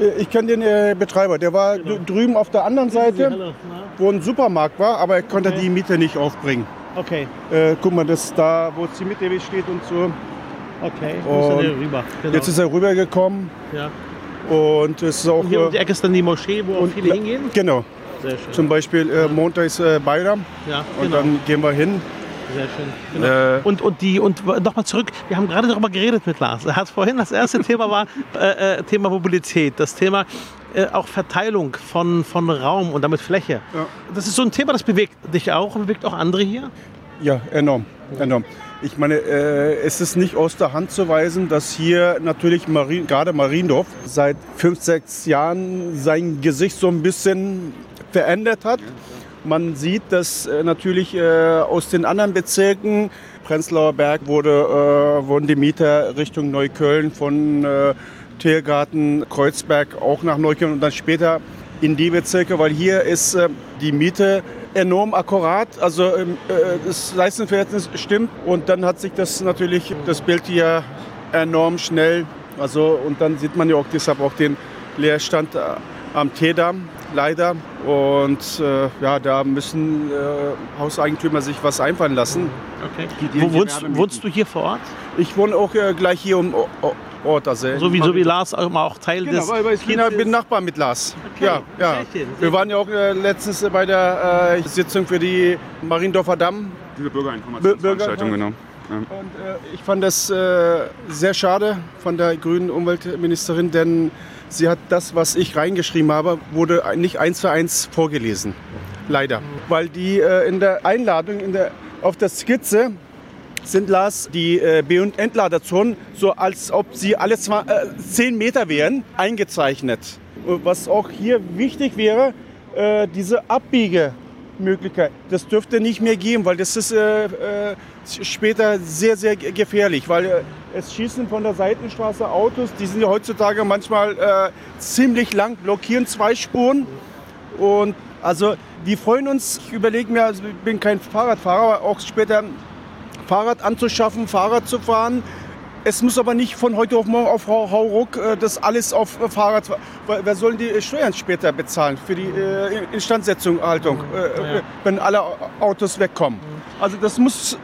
Äh, ich kenne den äh, Betreiber. Der war genau. drüben auf der anderen Seite, wo ein Supermarkt war, aber er konnte okay. die Miete nicht aufbringen. Okay. Äh, guck mal, das ist da, wo die Miete steht und so. Okay, und ist rüber. Genau. Jetzt ist er rübergekommen. Ja. Und es ist auch. Und hier um die Ecke ist dann die Moschee, wo auch viele hingehen? Genau. Zum Beispiel äh, Montag ist äh, Bayram. Ja, genau. Und dann gehen wir hin. Sehr schön. Genau. Äh, und, und, die, und nochmal zurück, wir haben gerade darüber geredet mit Lars. Er hat vorhin, das erste Thema war äh, äh, Thema Mobilität, das Thema äh, auch Verteilung von, von Raum und damit Fläche. Ja. Das ist so ein Thema, das bewegt dich auch und bewegt auch andere hier? Ja, enorm. enorm. Ich meine, äh, es ist nicht aus der Hand zu weisen, dass hier natürlich Marien, gerade Mariendorf seit fünf, sechs Jahren sein Gesicht so ein bisschen verändert hat. Man sieht, dass äh, natürlich äh, aus den anderen Bezirken, Prenzlauer Berg, wurde, äh, wurden die Mieter Richtung Neukölln von Tiergarten, Kreuzberg auch nach Neukölln und dann später in die Bezirke, weil hier ist die Miete enorm akkurat, also ähm, äh, das Leistungsverhältnis stimmt und dann hat sich das natürlich, das Bild hier enorm schnell, also und dann sieht man ja auch deshalb auch den Leerstand am Teedamm leider und äh, ja, da müssen äh, Hauseigentümer sich was einfallen lassen. Okay. Wo wohnst, wohnst, du hier vor Ort? Ich wohne auch äh, gleich hier um Ort. Also so, wie, so wie Lars auch, auch Teil genau, des... Weil ich bin, bin Nachbar mit Lars. Okay. Ja, ja. Sehr schön, sehr Wir waren ja auch äh, letztens bei der äh, Sitzung für die Mariendorfer Damm. Diese Bürgerinformationsveranstaltung, genau. Und äh, ich fand das äh, sehr schade von der grünen Umweltministerin, denn sie hat das, was ich reingeschrieben habe, wurde nicht eins für eins vorgelesen. Leider. Weil die äh, in der Einladung, in der, auf der Skizze sind Lars die äh, B- und Entladerzonen, so als ob sie alle zwei, äh, 10 Meter wären, eingezeichnet. Was auch hier wichtig wäre, äh, diese Abbiegemöglichkeit, das dürfte nicht mehr geben, weil das ist äh, äh, später sehr, sehr gefährlich, weil äh, es schießen von der Seitenstraße Autos, die sind ja heutzutage manchmal äh, ziemlich lang, blockieren zwei Spuren und also die freuen uns, ich überlege mir, also ich bin kein Fahrradfahrer, aber auch später Fahrrad anzuschaffen, Fahrrad zu fahren. Es muss aber nicht von heute auf morgen auf Hauruck äh, das alles auf äh, Fahrrad. Wer sollen die Steuern später bezahlen für die äh, Instandsetzung, Haltung, äh, ja. wenn alle Autos wegkommen? Also das muss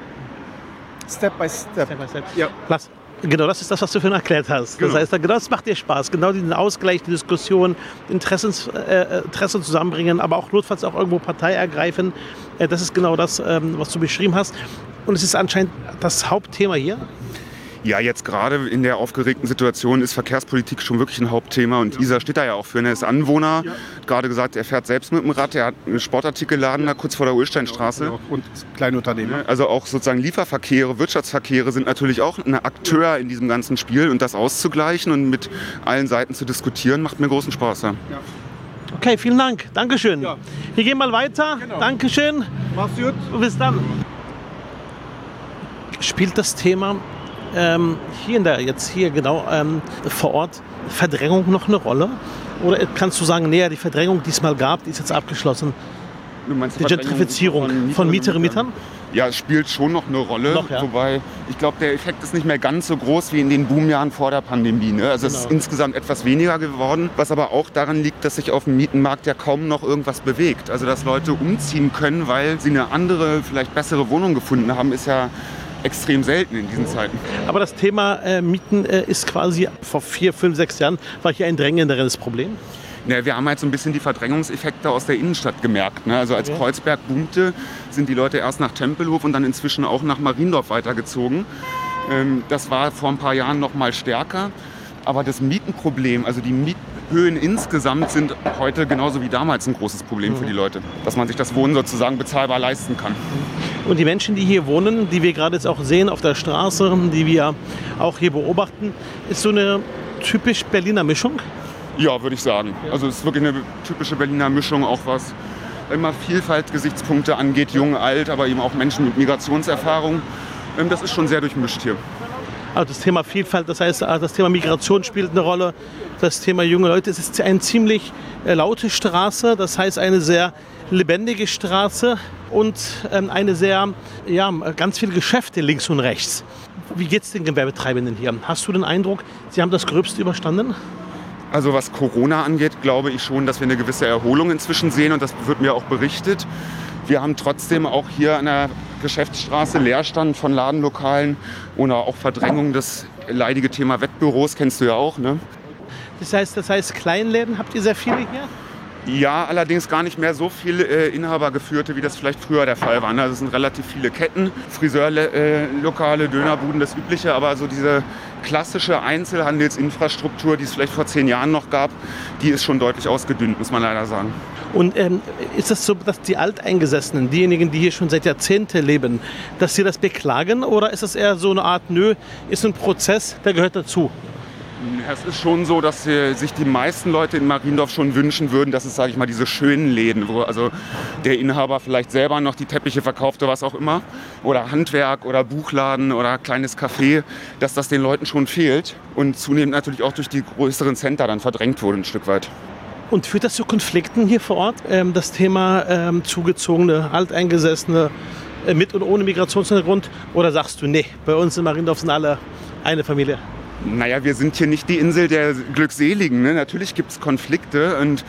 Step by Step. Step, by step. Ja. Lass. Genau, das ist das, was du vorhin erklärt hast. Genau. Das heißt, genau das macht dir Spaß. Genau diesen Ausgleich, die Diskussion, Interessens, äh, Interessen zusammenbringen, aber auch notfalls auch irgendwo Partei ergreifen. Äh, das ist genau das, ähm, was du beschrieben hast. Und es ist anscheinend das Hauptthema hier. Ja, jetzt gerade in der aufgeregten Situation ist Verkehrspolitik schon wirklich ein Hauptthema und ja. Isa steht da ja auch für. Er ist Anwohner, ja. gerade gesagt, er fährt selbst mit dem Rad, er hat einen Sportartikelladen da kurz vor der Ulsteinstraße. Genau, und Kleinunternehmen. Also auch sozusagen Lieferverkehre, Wirtschaftsverkehre sind natürlich auch ein Akteur in diesem ganzen Spiel und das auszugleichen und mit allen Seiten zu diskutieren, macht mir großen Spaß. Ja. Okay, vielen Dank. Dankeschön. Ja. Wir gehen mal weiter. Genau. Dankeschön. Mach's gut. Bis dann. Spielt das Thema ähm, hier in der, jetzt hier genau ähm, vor Ort Verdrängung noch eine Rolle? Oder kannst du sagen, nee, die Verdrängung, die es mal gab, die ist jetzt abgeschlossen? die Gentrifizierung von, von Mieterinnen und Mietern? Ja, es spielt schon noch eine Rolle. Noch, ja. Wobei ich glaube, der Effekt ist nicht mehr ganz so groß wie in den Boomjahren vor der Pandemie. Ne? Also genau. es ist insgesamt etwas weniger geworden, was aber auch daran liegt, dass sich auf dem Mietenmarkt ja kaum noch irgendwas bewegt. Also dass Leute umziehen können, weil sie eine andere, vielleicht bessere Wohnung gefunden haben, ist ja extrem selten in diesen Zeiten. Aber das Thema äh, Mieten äh, ist quasi vor vier, fünf, sechs Jahren, war hier ein drängenderes Problem? Ja, wir haben halt so ein bisschen die Verdrängungseffekte aus der Innenstadt gemerkt. Ne? Also als ja. Kreuzberg boomte, sind die Leute erst nach Tempelhof und dann inzwischen auch nach Mariendorf weitergezogen. Ähm, das war vor ein paar Jahren noch mal stärker. Aber das Mietenproblem, also die Miethöhen insgesamt sind heute genauso wie damals ein großes Problem für die Leute. Dass man sich das Wohnen sozusagen bezahlbar leisten kann. Und die Menschen, die hier wohnen, die wir gerade jetzt auch sehen auf der Straße, die wir auch hier beobachten, ist so eine typisch Berliner Mischung? Ja, würde ich sagen. Also es ist wirklich eine typische Berliner Mischung, auch was immer Vielfalt-Gesichtspunkte angeht, jung, alt, aber eben auch Menschen mit Migrationserfahrung. Ähm, das ist schon sehr durchmischt hier. Also das Thema Vielfalt, das heißt, das Thema Migration spielt eine Rolle, das Thema junge Leute. Es ist eine ziemlich äh, laute Straße, das heißt eine sehr lebendige Straße und ähm, eine sehr, ja, ganz viele Geschäfte links und rechts. Wie geht es den Gewerbetreibenden hier? Hast du den Eindruck, sie haben das Gröbste überstanden? Also was Corona angeht, glaube ich schon, dass wir eine gewisse Erholung inzwischen sehen und das wird mir auch berichtet. Wir haben trotzdem auch hier an der Geschäftsstraße Leerstand von Ladenlokalen oder auch Verdrängung. Das leidige Thema Wettbüros kennst du ja auch. Ne? Das heißt, das heißt, Kleinläden habt ihr sehr viele hier? Ja, allerdings gar nicht mehr so viele äh, Inhabergeführte, wie das vielleicht früher der Fall war. Ne? Also es sind relativ viele Ketten, Friseurlokale, Dönerbuden, das Übliche, aber so diese klassische Einzelhandelsinfrastruktur, die es vielleicht vor zehn Jahren noch gab, die ist schon deutlich ausgedünnt, muss man leider sagen. Und ähm, ist es so, dass die Alteingesessenen, diejenigen, die hier schon seit Jahrzehnten leben, dass sie das beklagen oder ist es eher so eine Art, nö, ist ein Prozess, der gehört dazu? Es ist schon so, dass sich die meisten Leute in Mariendorf schon wünschen würden, dass es, sage ich mal, diese schönen Läden, wo also der Inhaber vielleicht selber noch die Teppiche verkauft oder was auch immer, oder Handwerk oder Buchladen oder kleines Café, dass das den Leuten schon fehlt und zunehmend natürlich auch durch die größeren Center dann verdrängt wurde ein Stück weit. Und führt das zu Konflikten hier vor Ort? Ähm, das Thema ähm, zugezogene, alteingesessene, äh, mit und ohne Migrationshintergrund? Oder sagst du, nee, bei uns in Mariendorf sind alle eine Familie? Naja, wir sind hier nicht die Insel der Glückseligen. Ne? Natürlich gibt es Konflikte und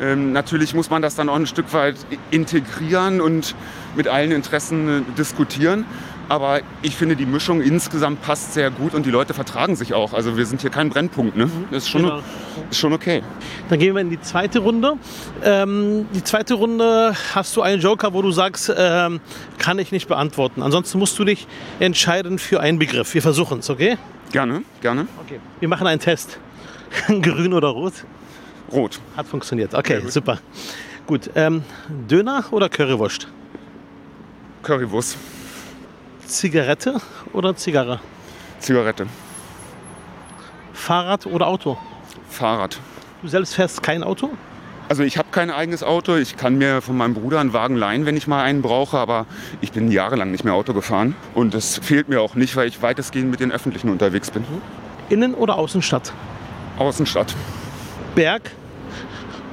ähm, natürlich muss man das dann auch ein Stück weit integrieren und mit allen Interessen äh, diskutieren. Aber ich finde, die Mischung insgesamt passt sehr gut und die Leute vertragen sich auch. Also wir sind hier kein Brennpunkt. Ne? Das ist schon, genau. ist schon okay. Dann gehen wir in die zweite Runde. Ähm, die zweite Runde hast du einen Joker, wo du sagst, ähm, kann ich nicht beantworten. Ansonsten musst du dich entscheiden für einen Begriff. Wir versuchen es, okay? Gerne, gerne. Okay. Wir machen einen Test. Grün oder rot? Rot. Hat funktioniert. Okay, gut. super. Gut. Ähm, Döner oder Currywurst? Currywurst. Zigarette oder Zigarre? Zigarette. Fahrrad oder Auto? Fahrrad. Du selbst fährst kein Auto? Also ich habe kein eigenes Auto. Ich kann mir von meinem Bruder einen Wagen leihen, wenn ich mal einen brauche. Aber ich bin jahrelang nicht mehr Auto gefahren. Und es fehlt mir auch nicht, weil ich weitestgehend mit den Öffentlichen unterwegs bin. Innen- oder Außenstadt? Außenstadt. Berg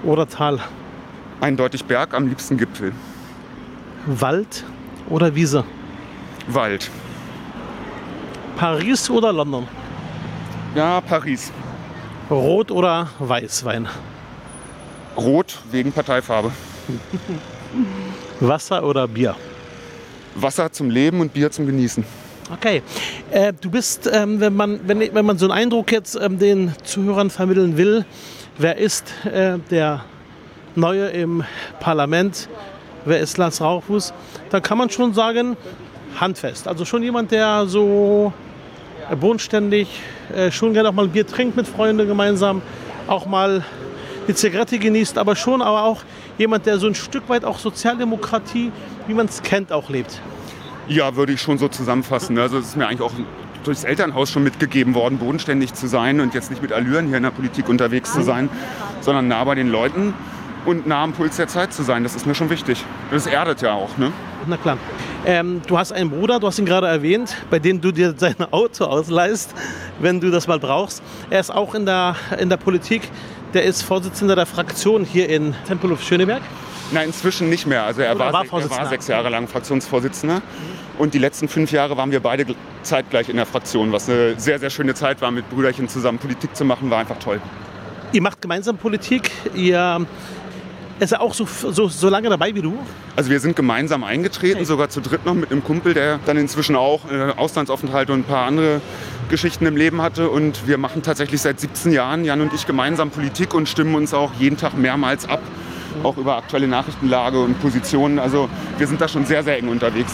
oder Tal? Eindeutig Berg, am liebsten Gipfel. Wald oder Wiese? Wald. Paris oder London? Ja, Paris. Rot oder Weißwein? Rot wegen Parteifarbe. Wasser oder Bier? Wasser zum Leben und Bier zum Genießen. Okay. Äh, du bist, ähm, wenn, man, wenn, wenn man so einen Eindruck jetzt ähm, den Zuhörern vermitteln will, wer ist äh, der Neue im Parlament, wer ist Lars Rauchfuß, dann kann man schon sagen, handfest. Also schon jemand, der so bodenständig äh, schon gerne auch mal ein Bier trinkt mit Freunden gemeinsam, auch mal eine Zigarette genießt, aber schon aber auch jemand, der so ein Stück weit auch Sozialdemokratie, wie man es kennt, auch lebt. Ja, würde ich schon so zusammenfassen. Also es ist mir eigentlich auch durchs Elternhaus schon mitgegeben worden, bodenständig zu sein und jetzt nicht mit Allüren hier in der Politik unterwegs zu sein, sondern nah bei den Leuten und nah am Puls der Zeit zu sein. Das ist mir schon wichtig. Das erdet ja auch. Ne? Na klar. Ähm, du hast einen Bruder, du hast ihn gerade erwähnt, bei dem du dir sein Auto ausleihst, wenn du das mal brauchst. Er ist auch in der, in der Politik. Der ist Vorsitzender der Fraktion hier in Tempelhof Schöneberg. Nein, inzwischen nicht mehr. Also er, war, war, er war, sechs Jahre lang Fraktionsvorsitzender. Und die letzten fünf Jahre waren wir beide zeitgleich in der Fraktion, was eine sehr, sehr schöne Zeit war, mit Brüderchen zusammen Politik zu machen, war einfach toll. Ihr macht gemeinsam Politik. Ihr ist er auch so, so, so lange dabei wie du? Also wir sind gemeinsam eingetreten, okay. sogar zu dritt noch mit einem Kumpel, der dann inzwischen auch äh, Auslandsaufenthalte und ein paar andere Geschichten im Leben hatte. Und wir machen tatsächlich seit 17 Jahren, Jan und ich, gemeinsam Politik und stimmen uns auch jeden Tag mehrmals ab, auch über aktuelle Nachrichtenlage und Positionen. Also wir sind da schon sehr, sehr eng unterwegs.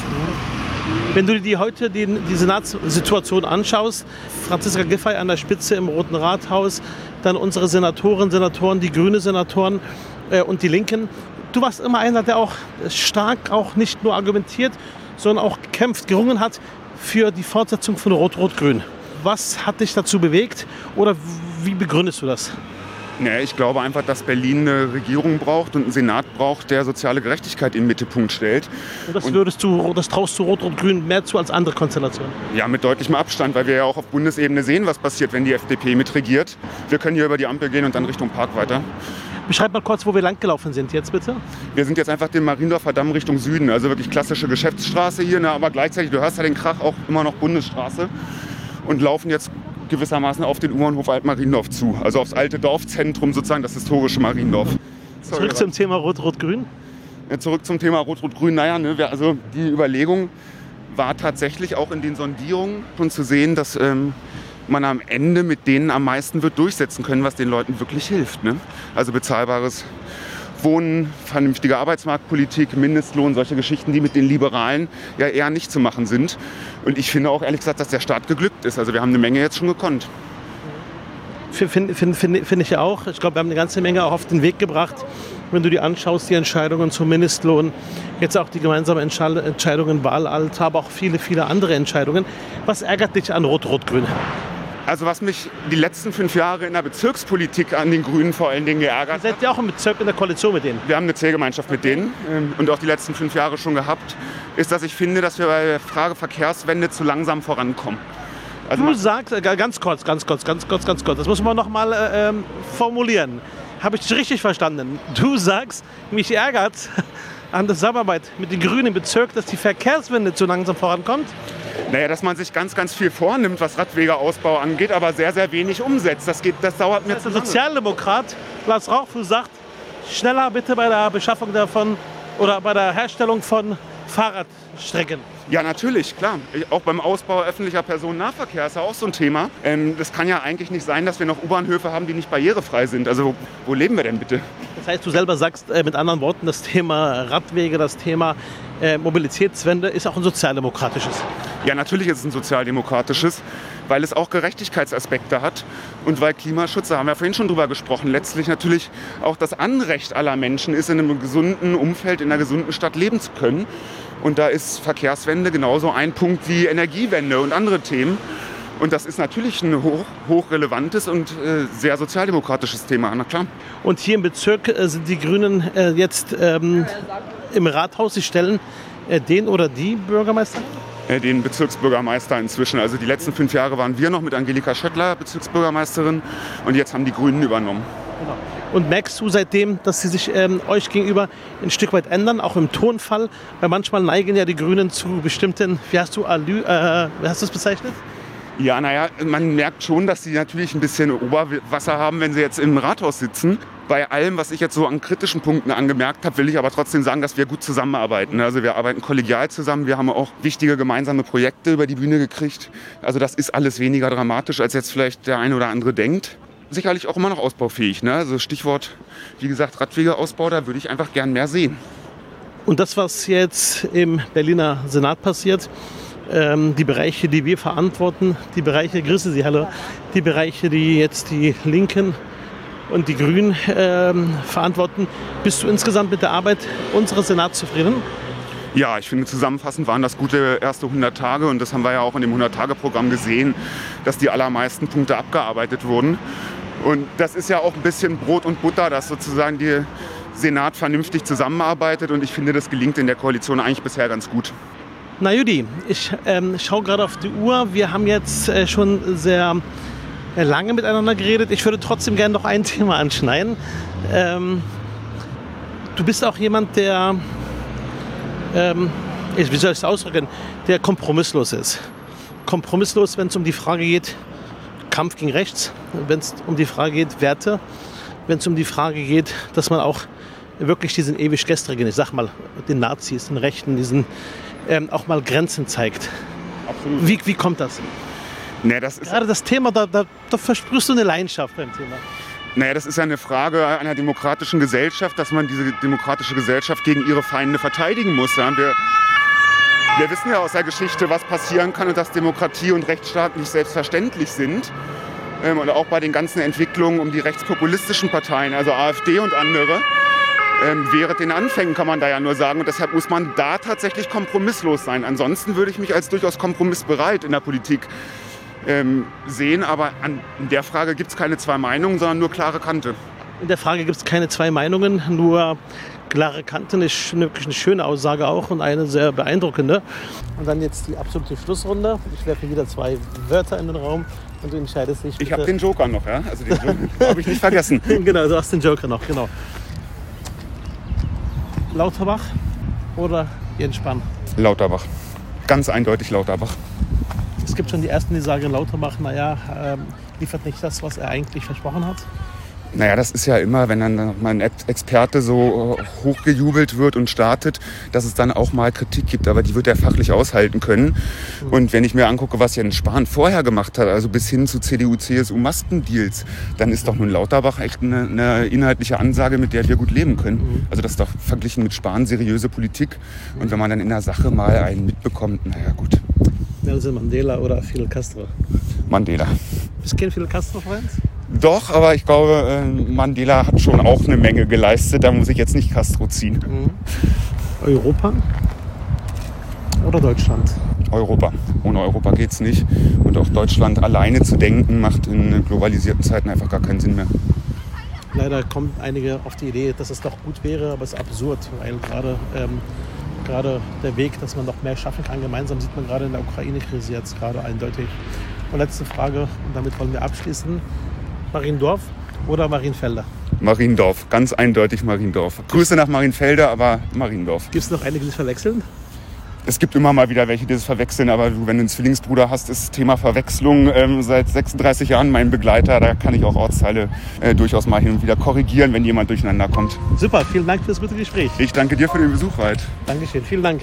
Wenn du dir heute die, die Senatssituation anschaust, Franziska Giffey an der Spitze im Roten Rathaus, dann unsere Senatoren, Senatoren, die grüne Senatoren äh, und die Linken. Du warst immer einer, der auch stark auch nicht nur argumentiert, sondern auch gekämpft, gerungen hat für die Fortsetzung von Rot-Rot-Grün. Was hat dich dazu bewegt oder wie begründest du das? Ja, ich glaube einfach, dass Berlin eine Regierung braucht und einen Senat braucht, der soziale Gerechtigkeit in den Mittelpunkt stellt. Und das, würdest du, das traust du Rot-Rot-Grün mehr zu als andere Konstellationen? Ja, mit deutlichem Abstand, weil wir ja auch auf Bundesebene sehen, was passiert, wenn die FDP mitregiert. Wir können hier über die Ampel gehen und dann Richtung Park weiter. Beschreib mal kurz, wo wir langgelaufen sind jetzt bitte. Wir sind jetzt einfach den Mariendorfer Damm Richtung Süden, also wirklich klassische Geschäftsstraße hier, ne, aber gleichzeitig, du hörst ja den Krach, auch immer noch Bundesstraße und laufen jetzt gewissermaßen auf den U-Bahnhof Altmariendorf zu. Also aufs alte Dorfzentrum sozusagen, das historische Mariendorf. Zurück zum Thema Rot-Rot-Grün. Ja, zurück zum Thema Rot-Rot-Grün. Naja, ne, also die Überlegung war tatsächlich auch in den Sondierungen schon zu sehen, dass ähm, man am Ende mit denen am meisten wird durchsetzen können, was den Leuten wirklich hilft. Ne? Also bezahlbares Wohnen, vernünftige Arbeitsmarktpolitik, Mindestlohn, solche Geschichten, die mit den Liberalen ja eher nicht zu machen sind. Und ich finde auch ehrlich gesagt, dass der Staat geglückt ist. Also wir haben eine Menge jetzt schon gekonnt. Finde find, find, find ich auch. Ich glaube, wir haben eine ganze Menge auch auf den Weg gebracht. Wenn du dir anschaust, die Entscheidungen zum Mindestlohn, jetzt auch die gemeinsame Entscheidungen Wahlalter, aber auch viele, viele andere Entscheidungen. Was ärgert dich an Rot-Rot-Grün? Also was mich die letzten fünf Jahre in der Bezirkspolitik an den Grünen vor allen Dingen geärgert hat. Seid ihr auch im Bezirk in der Koalition mit denen? Wir haben eine Zählgemeinschaft mit denen ähm, und auch die letzten fünf Jahre schon gehabt, ist, dass ich finde, dass wir bei der Frage Verkehrswende zu langsam vorankommen. Also du sagst, äh, ganz kurz, ganz kurz, ganz kurz, ganz kurz, das muss man noch mal äh, ähm, formulieren. Habe ich dich richtig verstanden? Du sagst, mich ärgert an der Zusammenarbeit mit den Grünen im Bezirk, dass die Verkehrswende zu langsam vorankommt? Naja, dass man sich ganz, ganz viel vornimmt, was Radwegeausbau angeht, aber sehr, sehr wenig umsetzt. Das, geht, das dauert mir zu Der Sozialdemokrat Lars Rauchfuß sagt, schneller bitte bei der Beschaffung davon oder bei der Herstellung von Fahrradstrecken. Ja, natürlich, klar. Auch beim Ausbau öffentlicher Personennahverkehr ist ja auch so ein Thema. Ähm, das kann ja eigentlich nicht sein, dass wir noch U-Bahnhöfe haben, die nicht barrierefrei sind. Also wo, wo leben wir denn bitte? Das heißt, du selber sagst äh, mit anderen Worten, das Thema Radwege, das Thema äh, Mobilitätswende ist auch ein sozialdemokratisches. Ja, natürlich ist es ein sozialdemokratisches, weil es auch Gerechtigkeitsaspekte hat und weil Klimaschutz, da haben wir vorhin schon drüber gesprochen, letztlich natürlich auch das Anrecht aller Menschen ist, in einem gesunden Umfeld, in einer gesunden Stadt leben zu können. Und da ist Verkehrswende genauso ein Punkt wie Energiewende und andere Themen. Und das ist natürlich ein hoch, hochrelevantes und äh, sehr sozialdemokratisches Thema, na klar. Und hier im Bezirk äh, sind die Grünen äh, jetzt ähm, im Rathaus. Sie stellen äh, den oder die Bürgermeister? Äh, den Bezirksbürgermeister inzwischen. Also die letzten fünf Jahre waren wir noch mit Angelika Schöttler Bezirksbürgermeisterin und jetzt haben die Grünen übernommen. Genau. Und merkst du seitdem, dass sie sich ähm, euch gegenüber ein Stück weit ändern, auch im Tonfall? Weil manchmal neigen ja die Grünen zu bestimmten, wie hast du, äh, wie hast du es bezeichnet? Ja, naja, man merkt schon, dass sie natürlich ein bisschen Oberwasser haben, wenn sie jetzt im Rathaus sitzen. Bei allem, was ich jetzt so an kritischen Punkten angemerkt habe, will ich aber trotzdem sagen, dass wir gut zusammenarbeiten. Also wir arbeiten kollegial zusammen, wir haben auch wichtige gemeinsame Projekte über die Bühne gekriegt. Also das ist alles weniger dramatisch, als jetzt vielleicht der eine oder andere denkt sicherlich auch immer noch ausbaufähig. Ne? Also Stichwort, wie gesagt, Radwegeausbau, da würde ich einfach gern mehr sehen. Und das, was jetzt im Berliner Senat passiert, ähm, die Bereiche, die wir verantworten, die Bereiche, grüße Sie, hallo, die Bereiche, die jetzt die Linken und die Grünen ähm, verantworten, bist du insgesamt mit der Arbeit unseres Senats zufrieden? Ja, ich finde zusammenfassend waren das gute erste 100 Tage und das haben wir ja auch in dem 100-Tage-Programm gesehen, dass die allermeisten Punkte abgearbeitet wurden. Und das ist ja auch ein bisschen Brot und Butter, dass sozusagen die Senat vernünftig zusammenarbeitet. Und ich finde, das gelingt in der Koalition eigentlich bisher ganz gut. Na Judy, ich ähm, schaue gerade auf die Uhr. Wir haben jetzt äh, schon sehr äh, lange miteinander geredet. Ich würde trotzdem gerne noch ein Thema anschneiden. Ähm, du bist auch jemand, der, ähm, wie soll ich es ausdrücken, der kompromisslos ist. Kompromisslos, wenn es um die Frage geht, Kampf gegen rechts, wenn es um die Frage geht, Werte, wenn es um die Frage geht, dass man auch wirklich diesen ewig gestrigen, ich sag mal, den Nazis, den Rechten, diesen ähm, auch mal Grenzen zeigt. Absolut. Wie, wie kommt das? Nee, das Gerade das Thema, da, da, da versprühst du eine Leidenschaft beim Thema. Naja, das ist ja eine Frage einer demokratischen Gesellschaft, dass man diese demokratische Gesellschaft gegen ihre Feinde verteidigen muss. Ja? Wir, wir wissen ja aus der Geschichte, was passieren kann und dass Demokratie und Rechtsstaat nicht selbstverständlich sind. Ähm, und auch bei den ganzen Entwicklungen um die rechtspopulistischen Parteien, also AfD und andere. Ähm, während den Anfängen kann man da ja nur sagen. Und deshalb muss man da tatsächlich kompromisslos sein. Ansonsten würde ich mich als durchaus kompromissbereit in der Politik ähm, sehen. Aber an, in der Frage gibt es keine zwei Meinungen, sondern nur klare Kante. In der Frage gibt es keine zwei Meinungen, nur klare Kanten ist wirklich eine schöne Aussage auch und eine sehr beeindruckende. Und dann jetzt die absolute Schlussrunde. Ich werfe wieder zwei Wörter in den Raum und du entscheidest dich. Ich habe den Joker noch, ja? Also den Joker habe ich nicht vergessen. genau, du hast den Joker noch, genau. Lauterbach oder Jens Spahn? Lauterbach. Ganz eindeutig Lauterbach. Es gibt schon die Ersten, die sagen, Lauterbach, naja, ähm, liefert nicht das, was er eigentlich versprochen hat. Naja, das ist ja immer, wenn dann mal ein Experte so äh, hochgejubelt wird und startet, dass es dann auch mal Kritik gibt. Aber die wird er fachlich aushalten können. Mhm. Und wenn ich mir angucke, was Jens Spahn vorher gemacht hat, also bis hin zu CDU, CSU Maskendeals, dann ist doch nun Lauterbach echt eine, eine inhaltliche Ansage, mit der wir gut leben können. Mhm. Also das ist doch verglichen mit Spahn seriöse Politik. Und wenn man dann in der Sache mal einen mitbekommt, naja gut. Nelson Mandela oder Fidel Castro? Mandela. Bist du kein Fidel Castro-Freund? Doch, aber ich glaube, äh, Mandela hat schon auch eine Menge geleistet. Da muss ich jetzt nicht Castro ziehen. Mhm. Europa oder Deutschland? Europa. Ohne Europa geht es nicht. Und auch Deutschland alleine zu denken, macht in globalisierten Zeiten einfach gar keinen Sinn mehr. Leider kommen einige auf die Idee, dass es doch gut wäre, aber es ist absurd, weil gerade ähm, gerade der Weg, dass man noch mehr schaffen kann, gemeinsam sieht man gerade in der Ukraine-Krise jetzt gerade eindeutig. Und letzte Frage, und damit wollen wir abschließen. Mariendorf oder Marienfelder? Mariendorf, ganz eindeutig Mariendorf. Grüße nach Marienfelder, aber Mariendorf. Gibt es noch einige, die verwechseln? Es gibt immer mal wieder welche, die das verwechseln, aber du, wenn du einen Zwillingsbruder hast, ist das Thema Verwechslung ähm, seit 36 Jahren mein Begleiter. Da kann ich auch Ortsteile äh, durchaus mal hin und wieder korrigieren, wenn jemand durcheinander kommt. Super, vielen Dank für das gute Gespräch. Ich danke dir für den Besuch, Wald. Dankeschön, vielen Dank.